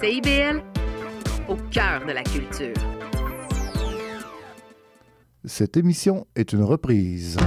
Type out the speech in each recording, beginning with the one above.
CIBL, au cœur de la culture. Cette émission est une reprise.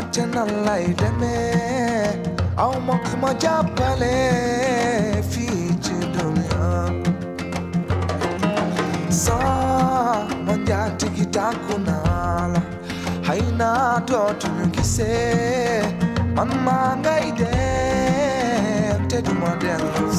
تنالله دمي أو مقم جبلي في الدنيا صا من ياتي تاكونا هينا توتن كيسي من ما غايدك تدمدلس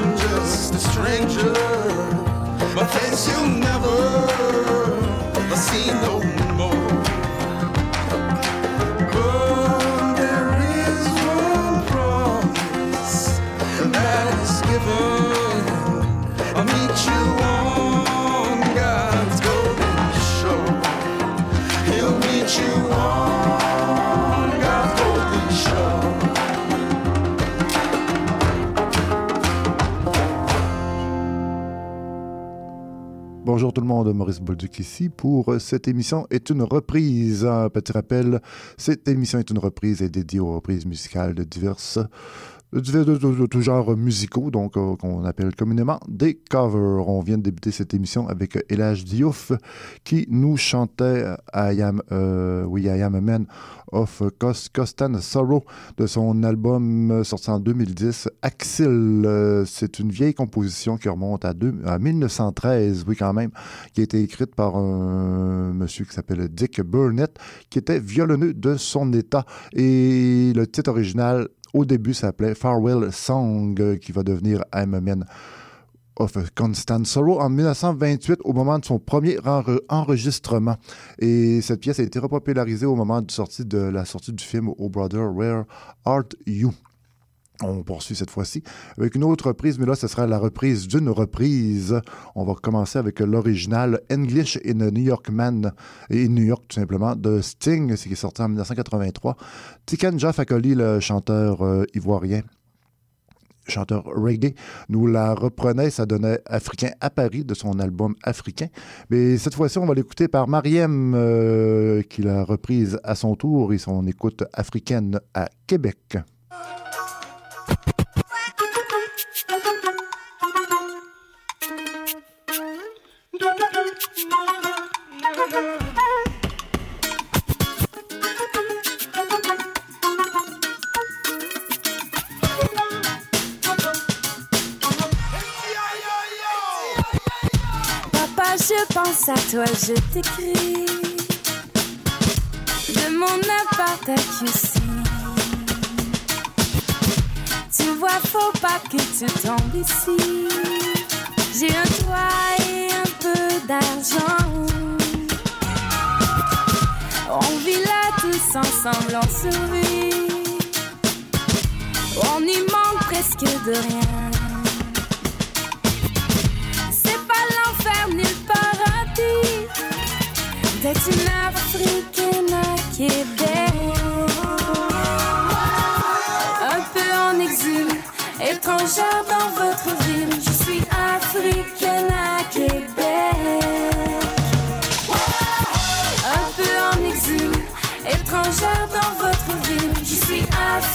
I'm just a stranger, but face you never. I see no Bonjour tout le monde, Maurice Bolduc ici pour cette émission est une reprise. Petit rappel, cette émission est une reprise et dédiée aux reprises musicales de diverses de, de, tout genre musicaux, donc euh, qu'on appelle communément des covers. On vient de débuter cette émission avec Elage Diouf qui nous chantait I Am, euh, oui, I Am a Man of Costan Sorrow de son album sorti en 2010, Axil. C'est une vieille composition qui remonte à, à 1913, oui quand même, qui a été écrite par un monsieur qui s'appelle Dick Burnett, qui était violonneux de son état. Et le titre original au début, ça s'appelait Farewell Song, euh, qui va devenir I'm a Man of Constant Sorrow en 1928 au moment de son premier enregistrement. Et cette pièce a été repopularisée au moment de la sortie du film Oh Brother, Where Art You? On poursuit cette fois-ci avec une autre reprise, mais là, ce sera la reprise d'une reprise. On va commencer avec l'original English in New York Man, et New York tout simplement, de Sting, qui est sorti en 1983. Tiken Jah Fakoly, le chanteur euh, ivoirien, chanteur reggae, nous la reprenait, ça donnait Africain à Paris de son album Africain. Mais cette fois-ci, on va l'écouter par Mariem, euh, qui l'a reprise à son tour et son écoute africaine à Québec. À toi, je t'écris de mon appart à QC. Tu vois, faut pas que tu tombes ici. J'ai un toit et un peu d'argent. On vit là tous ensemble, on sourit. On y manque presque de rien.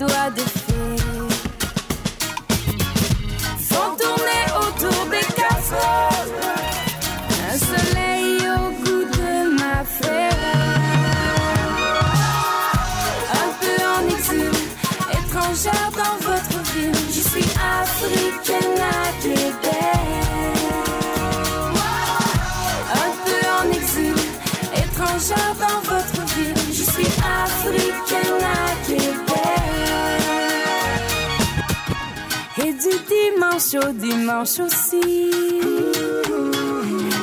noires aux doigts au dimanche aussi,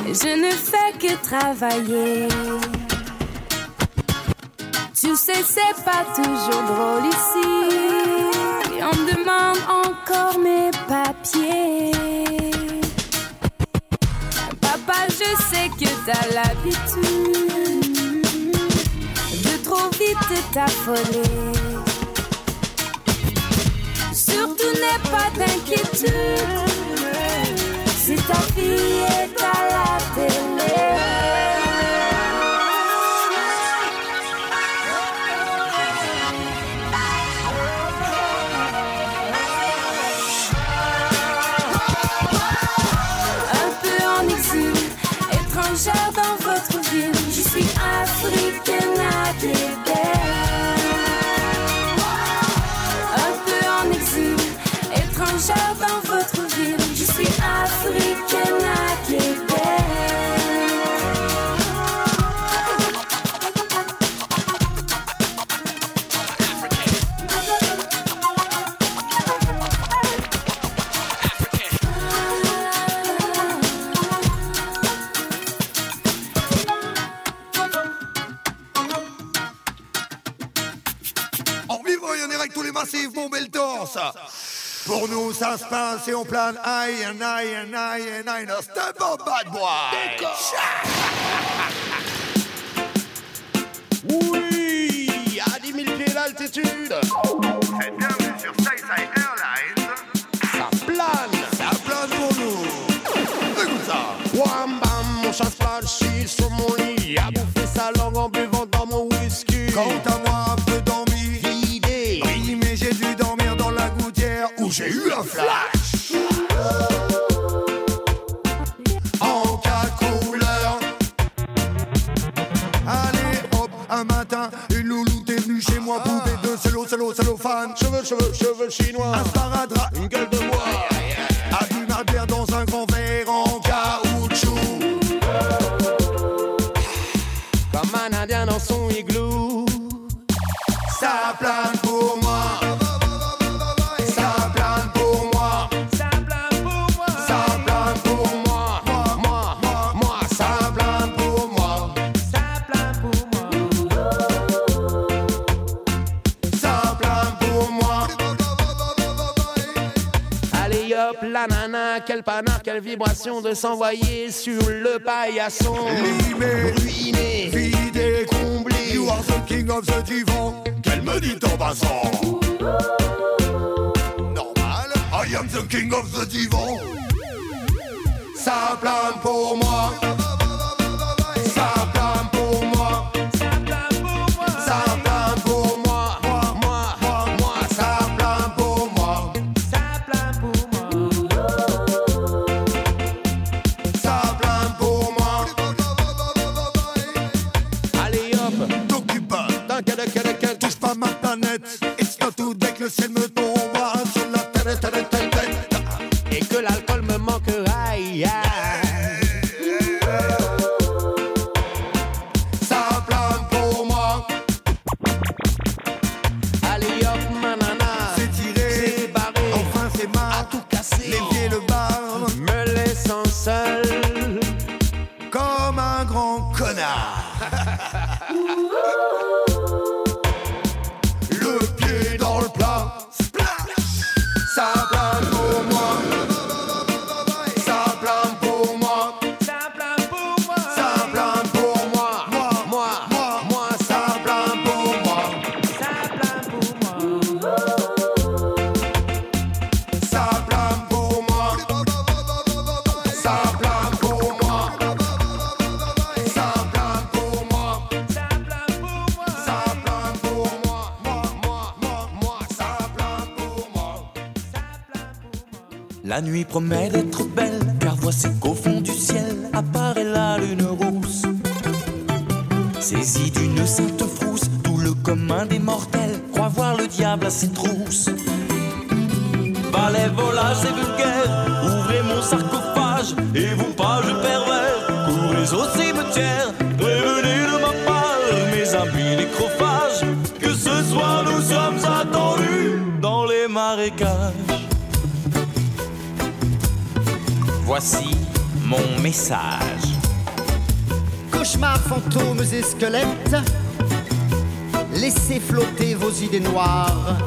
je ne fais que travailler. Tu sais, c'est pas toujours drôle ici. On me demande encore mes papiers. Papa, je sais que t'as l'habitude de trop vite t'affoler. N'aie pas d'inquiétude. Si ta fille est à en direct tous les massifs, mon bel torse. Pour nous, ça se passe et on plane. Aïe, aïe, aïe, aïe, aïe, aïe, no step up, bad boy. Oui, à 10 000 pieds d'altitude, Faites bienvenue sur SkySide Airlines. ça plane. Ça plane pour nous. Écoute ça. Wham bam, mon chat se sur mon lit, a bouffé sa langue En quatre couleurs. Allez hop, un matin, une louloute est venue chez moi, poupée de solo, solo, cellophane. Cheveux, cheveux, cheveux chinois. Un sparadrap, Une gueule quel panard, quelle vibration de s'envoyer sur le paillasson. Limé, Ruiné, vidé, comblé. You are the king of the divan. Qu'elle me dit en passant. Normal. I am the king of the divan. Ça plane pour moi. La nuit promet d'être belle, car voici qu'au fond du ciel apparaît la lune rousse. Saisi d'une sainte frousse, tout le commun des mortels croit voir le diable à ses trousses. Balai, volage et vulgaire, ouvrez mon sarcophage, et vous pages pervers, courez au cimetière, Voici mon message. Cauchemars, fantômes et squelettes, laissez flotter vos idées noires.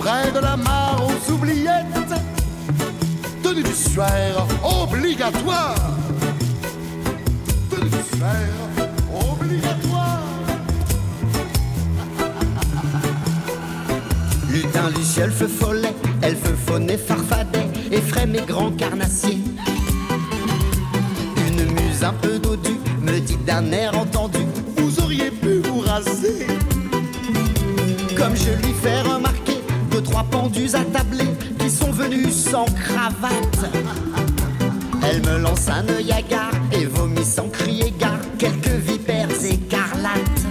Près de la mare aux oubliettes. Tenue du suaire obligatoire. Tenue du suaire obligatoire. Lutin, Luciole, feu follet, elfe faunet, farfadet, effraie mes grands carnassiers. Une muse un peu dodue me dit d'un air entendu Vous auriez pu vous raser. Comme je lui fais remarquer deux, trois pendus attablés qui sont venus sans cravate. Elle me lance un œil hagard et vomit sans crier gare quelques vipères écarlates.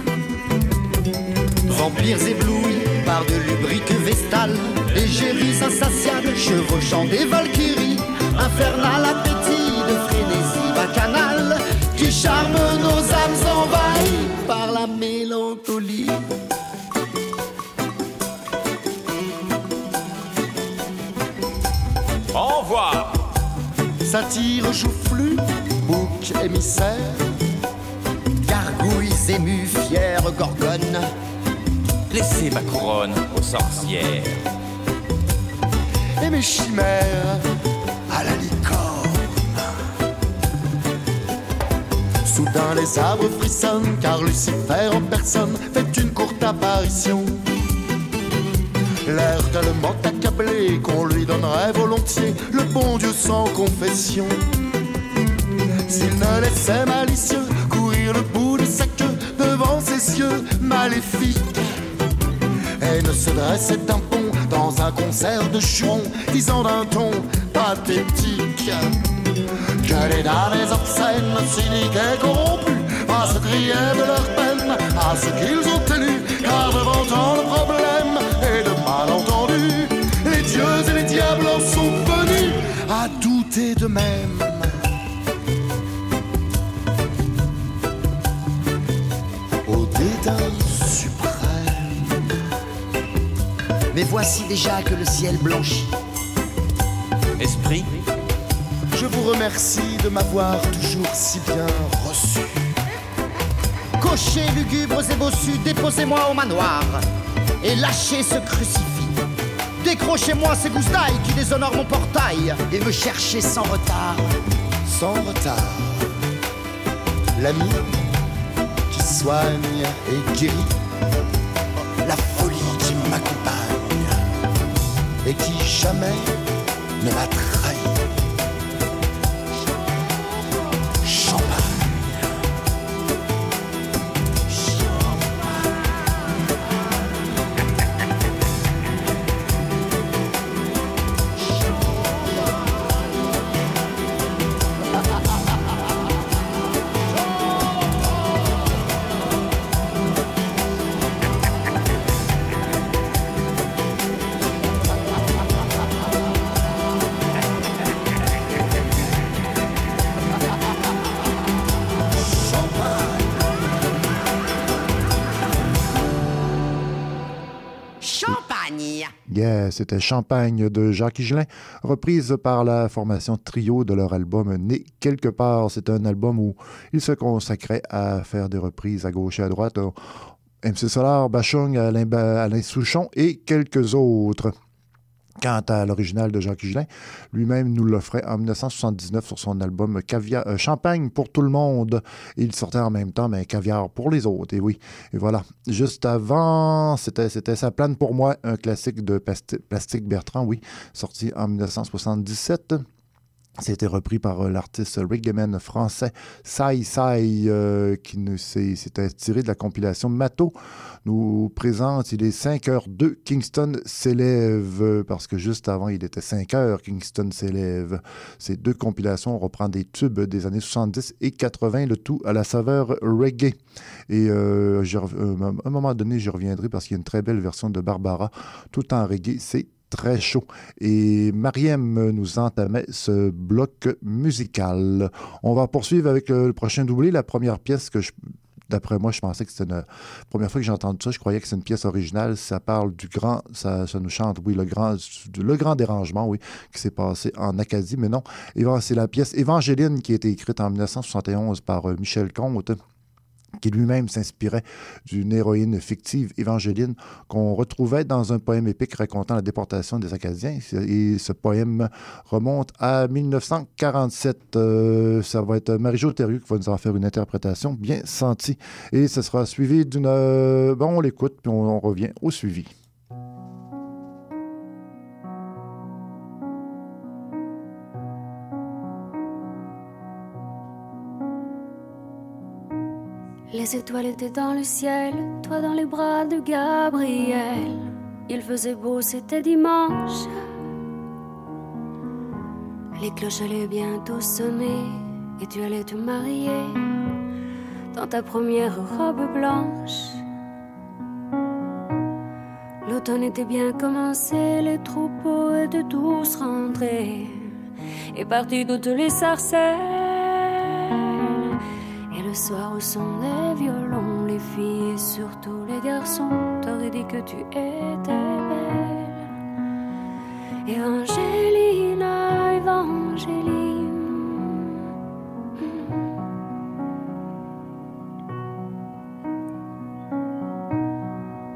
Vampires éblouis par de lubriques vestales, égéries insatiables, chevauchant des valkyries, infernal appétit de frénésie bacchanale, qui charme nos âmes envahies par la mélancolie. Au revoir. Satire joufflu, bouc émissaire, gargouilles émues, fières gorgones. Laissez ma couronne aux sorcières. et mes chimères À la licorne. Soudain les arbres frissonnent car Lucifer en personne fait une courte apparition. L'air tellement accablé qu'on lui donnerait volontiers le bon Dieu sans confession. S'il ne laissait malicieux courir le bout de sa queue devant ses yeux maléfiques et ne se dressait un pont dans un concert de churons, disant d'un ton pathétique. Que les damnés obscènes, cyniques et corrompus, à se crier de leur peine à ce qu'ils ont tenu, car devant tant de problèmes et de malentendus, les dieux et les diables en sont venus à douter de Mais voici déjà que le ciel blanchit. Esprit, Je vous remercie de m'avoir toujours si bien reçu. Cochers lugubres et bossus, déposez-moi au manoir et lâchez ce crucifix. Décrochez-moi ces goustailles qui déshonorent mon portail et me cherchez sans retard. Sans retard. L'ami qui soigne et guérit. Ne c'était Champagne de Jacques Higelin, reprise par la formation Trio de leur album Né quelque part. C'est un album où ils se consacraient à faire des reprises à gauche et à droite. MC Solar, Bachung, Alain, Alain Souchon et quelques autres. Quant à l'original de Jacques Higelin, lui-même nous l'offrait en 1979 sur son album Caviar, euh, Champagne pour tout le monde. Il sortait en même temps, mais Caviar pour les autres. Et oui, et voilà. Juste avant, c'était c'était Sa plane pour moi, un classique de Plastique Bertrand, oui, sorti en 1977. C'était repris par euh, l'artiste reggaeman français Sai Sai, euh, qui s'était tiré de la compilation Mato. Nous présente, il est 5 heures 2, Kingston s'élève, parce que juste avant, il était 5 heures, Kingston s'élève. Ces deux compilations, on reprend des tubes des années 70 et 80, le tout à la saveur reggae. Et euh, à un moment donné, j'y reviendrai parce qu'il y a une très belle version de Barbara, tout en reggae. C'est très chaud. Et Mariem nous entamait ce bloc musical. On va poursuivre avec euh, le prochain doublé, la première pièce que D'après moi, je pensais que c'était une première fois que j'ai entendu ça. Je croyais que c'est une pièce originale. Ça parle du grand, ça, ça nous chante, oui, le grand, le grand dérangement, oui, qui s'est passé en Acadie. Mais non, c'est la pièce Évangéline qui a été écrite en 1971 par euh, Michel Comte qui lui-même s'inspirait d'une héroïne fictive, Évangéline, qu'on retrouvait dans un poème épique racontant la déportation des Acadiens. Et ce poème remonte à 1947. Euh, ça va être Marie-Jo Thériault qui va nous en faire une interprétation bien sentie. Et ce sera suivi d'une... euh, bon, on l'écoute, puis on revient au suivi. Les étoiles étaient dans le ciel, toi dans les bras de Gabriel. Il faisait beau, c'était dimanche. Les cloches allaient bientôt sonner et tu allais te marier dans ta première robe blanche. L'automne était bien commencé, les troupeaux étaient tous rentrés et partis toutes les sarcelles. Soir au son des violons, les filles et surtout les garçons t'auraient dit que tu étais belle. Evangelina, Evangeline.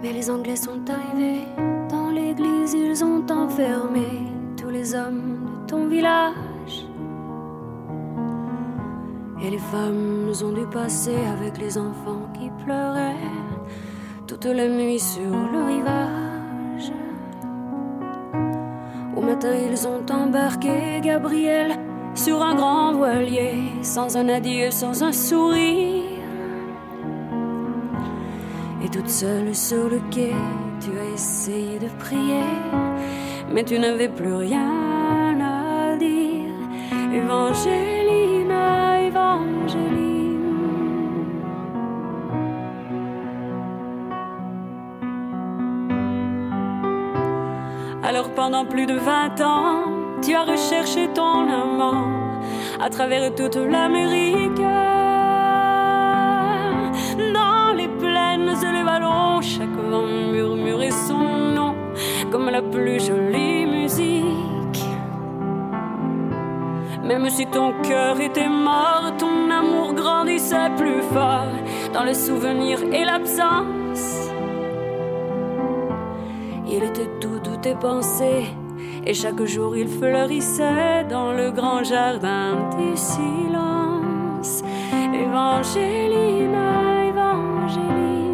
Mais les Anglais sont arrivés dans l'église, ils ont enfermé tous les hommes de ton village. Et les femmes ont dû passer avec les enfants qui pleuraient toute la nuit sur le rivage. Au matin, ils ont embarqué Gabriel sur un grand voilier, sans un adieu, sans un sourire. Et toute seule sur le quai, tu as essayé de prier, mais tu n'avais plus rien à dire. Pendant plus de vingt ans, tu as recherché ton amant à travers toute l'Amérique. Dans les plaines et les vallons, chaque vent murmurait son nom comme la plus jolie musique. Même si ton cœur était mort, ton amour grandissait plus fort dans le souvenir et l'absence. Il était tout tes pensées, et chaque jour il fleurissait dans le grand jardin du silence. Evangelina, Evangeline.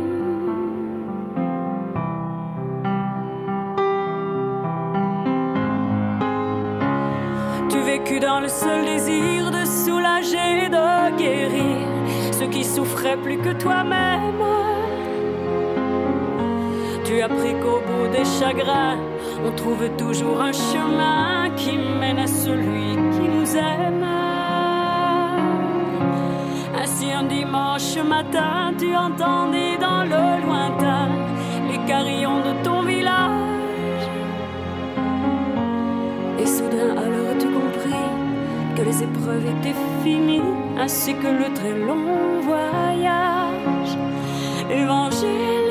Tu vécus dans le seul désir de soulager de guérir ceux qui souffraient plus que toi-même. Tu as appris qu'au bout des chagrins, on trouve toujours un chemin qui mène à celui qui nous aime. Ainsi un dimanche matin, tu entendais dans le lointain les carillons de ton village. Et soudain alors tu compris que les épreuves étaient finies, ainsi que le très long voyage. Evangelina,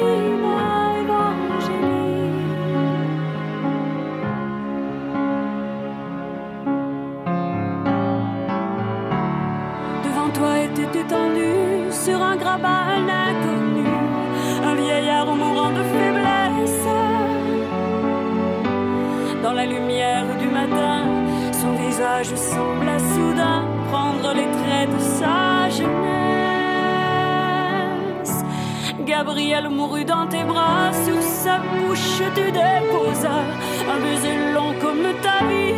sur un grabat inconnu, un vieillard mourant de faiblesse. Dans la lumière du matin, son visage sembla soudain prendre les traits de sa jeunesse. Gabriel mourut dans tes bras, sur sa bouche tu déposas un baiser long comme ta vie.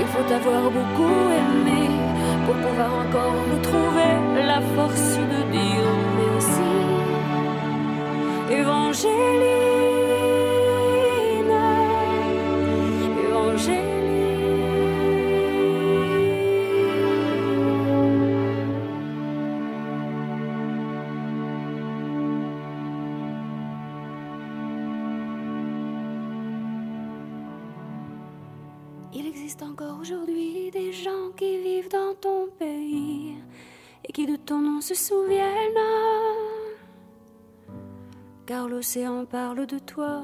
Il faut avoir beaucoup aimé pour pouvoir encore retrouver la force de dire merci. Evangelina, encore aujourd'hui des gens qui vivent dans ton pays et qui de ton nom se souviennent. Car l'océan parle de toi,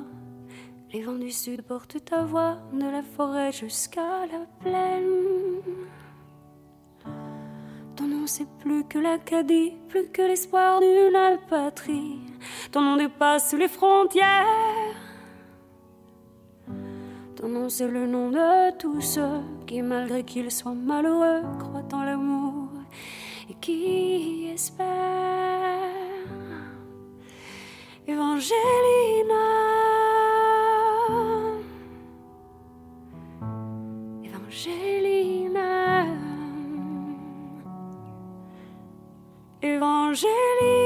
les vents du sud portent ta voix de la forêt jusqu'à la plaine. Ton nom c'est plus que l'Acadie, plus que l'espoir d'une patrie. Ton nom dépasse les frontières. C'est le nom de tous ceux qui, malgré qu'ils soient malheureux, croient en l'amour et qui espèrent. Evangelina, Evangelina, Evangelina.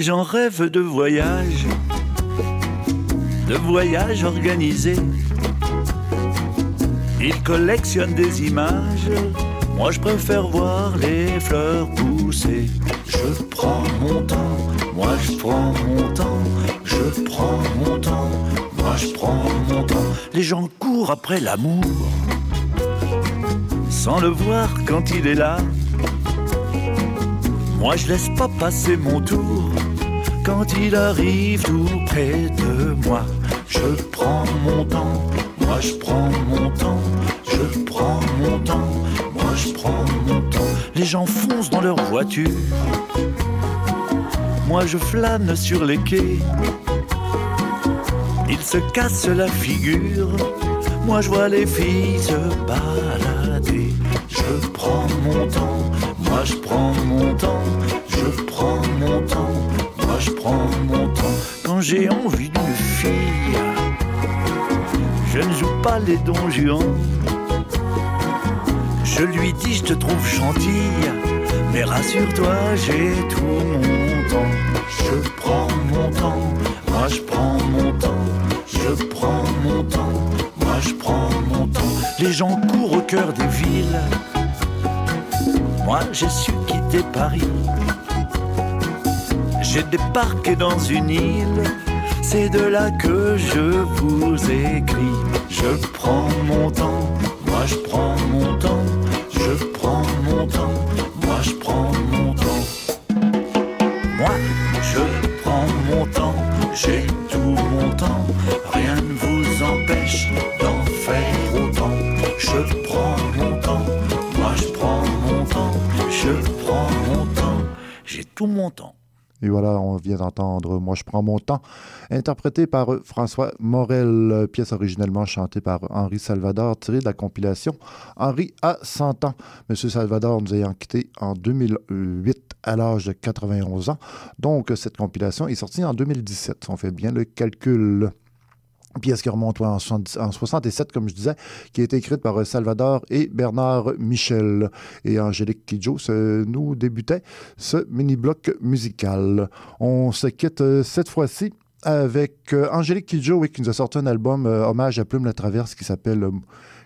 Les gens rêvent de voyage, de voyage organisé. Ils collectionnent des images. Moi, je préfère voir les fleurs pousser. Je prends mon temps, moi je prends mon temps. Je prends mon temps, moi je prends mon temps. Les gens courent après l'amour, sans le voir quand il est là. Moi je laisse pas passer mon tour quand il arrive tout près de moi. Je prends mon temps, moi je prends mon temps, je prends mon temps, moi je prends mon temps. Les gens foncent dans leur voiture. Moi je flâne sur les quais. Ils se cassent la figure. Moi je vois les filles se balader. Je prends mon temps. Moi je prends mon temps. Je prends mon temps. Je prends mon temps. Quand j'ai envie d'une fille, je ne joue pas les donjons. Je lui dis je te trouve gentille, mais rassure-toi, j'ai tout mon temps. Je prends mon temps, moi je prends mon temps. Je prends mon temps, moi je prends mon temps. Les gens courent au cœur des villes. Moi j'ai su quitter Paris. J'ai débarqué dans une île. C'est de là que je vous écris. Je prends mon temps, moi je prends mon temps. Je prends mon temps, moi je prends mon temps. Moi je prends mon temps, j'ai tout mon temps. Rien ne vous empêche d'en faire autant. Je prends mon temps, moi je prends mon temps. Je prends mon temps, j'ai tout mon temps. Et voilà, on vient d'entendre Moi je prends mon temps, interprété par François Morel, pièce originellement chantée par Henri Salvador, tirée de la compilation Henri a 100 ans. Monsieur Salvador nous ayant quitté en 2008 à l'âge de 91 ans. Donc, cette compilation est sortie en 2017. On fait bien le calcul pièce qui remonte en, 70 en 67, comme je disais, qui a été écrite par euh, Salvador et Bernard Michel. Et Angélique Kidjo nous débutait ce mini-bloc musical. On se quitte euh, cette fois-ci avec euh, Angélique Kidjo, oui, qui nous a sorti un album hommage à Plume la Traverse qui s'appelle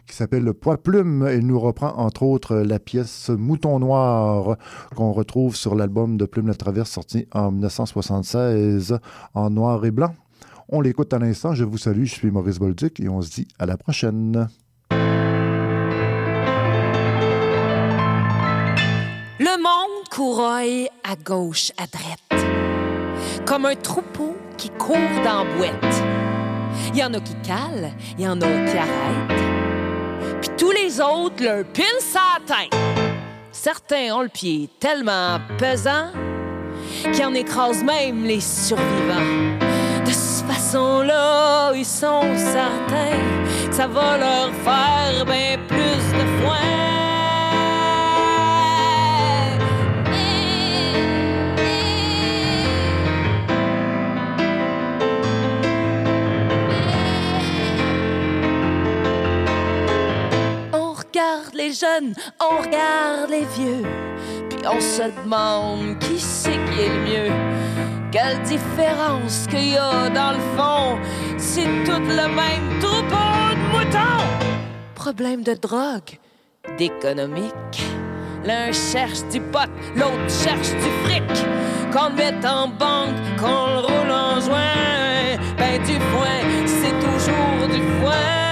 qui s'appelle Poids Plume. Elle nous reprend entre autres la pièce Mouton Noir qu'on retrouve sur l'album de Plume la Traverse sorti en 1976 en noir et blanc. On l'écoute à l'instant. Je vous salue. Je suis Maurice Bolduc et on se dit à la prochaine. Le monde couraille à gauche, à droite, comme un troupeau qui court dans boîte. Il y en a qui calent, il y en a qui arrêtent. Puis tous les autres leur pilent sa tête. Certains ont le pied tellement pesant qu'ils en écrasent même les survivants. Cette façon-là, ils sont certains que ça va leur faire bien plus de foin. On regarde les jeunes, on regarde les vieux, puis on se demande qui c'est qui est le mieux. Quelle différence qu'il y a dans le fond, c'est tout le même troupeau de moutons. Problème de drogue, d'économique. L'un cherche du pot, l'autre cherche du fric. Qu'on le mette en banque, qu'on le roule en joint, ben du foin, c'est toujours du foin.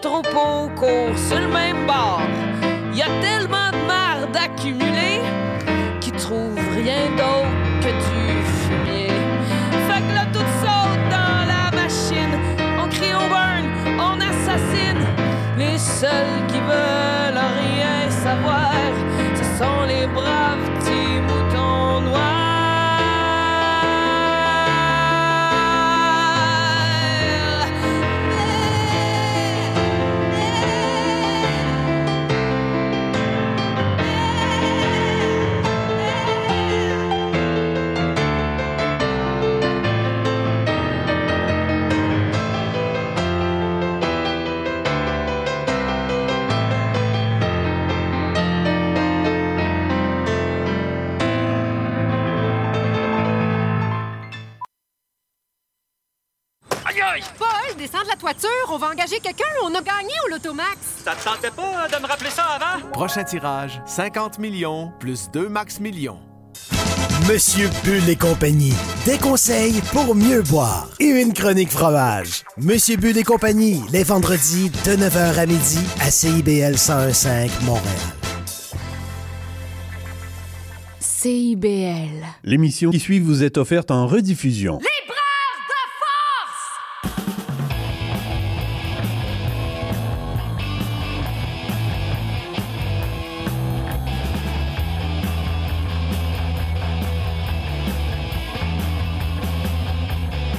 Tout le troupeau court sur le même bord. Y a tellement de marde accumulée qui trouvent rien d'autre que du fumier. Fait que là, tout saute dans la machine. On crie au burn, on assassine. Les seuls qui veulent rien savoir, ce sont les braves On va engager quelqu'un, on a gagné au Lotomax. Ça te tentait pas de me rappeler ça avant? Prochain tirage, 50 millions plus 2 max millions. Monsieur Bull et compagnie. Des conseils pour mieux boire. Et une chronique fromage. Monsieur Bull et compagnie, les vendredis de 9h à midi à CIBL 1015 Montréal. CIBL. L'émission qui suit vous est offerte en rediffusion. Les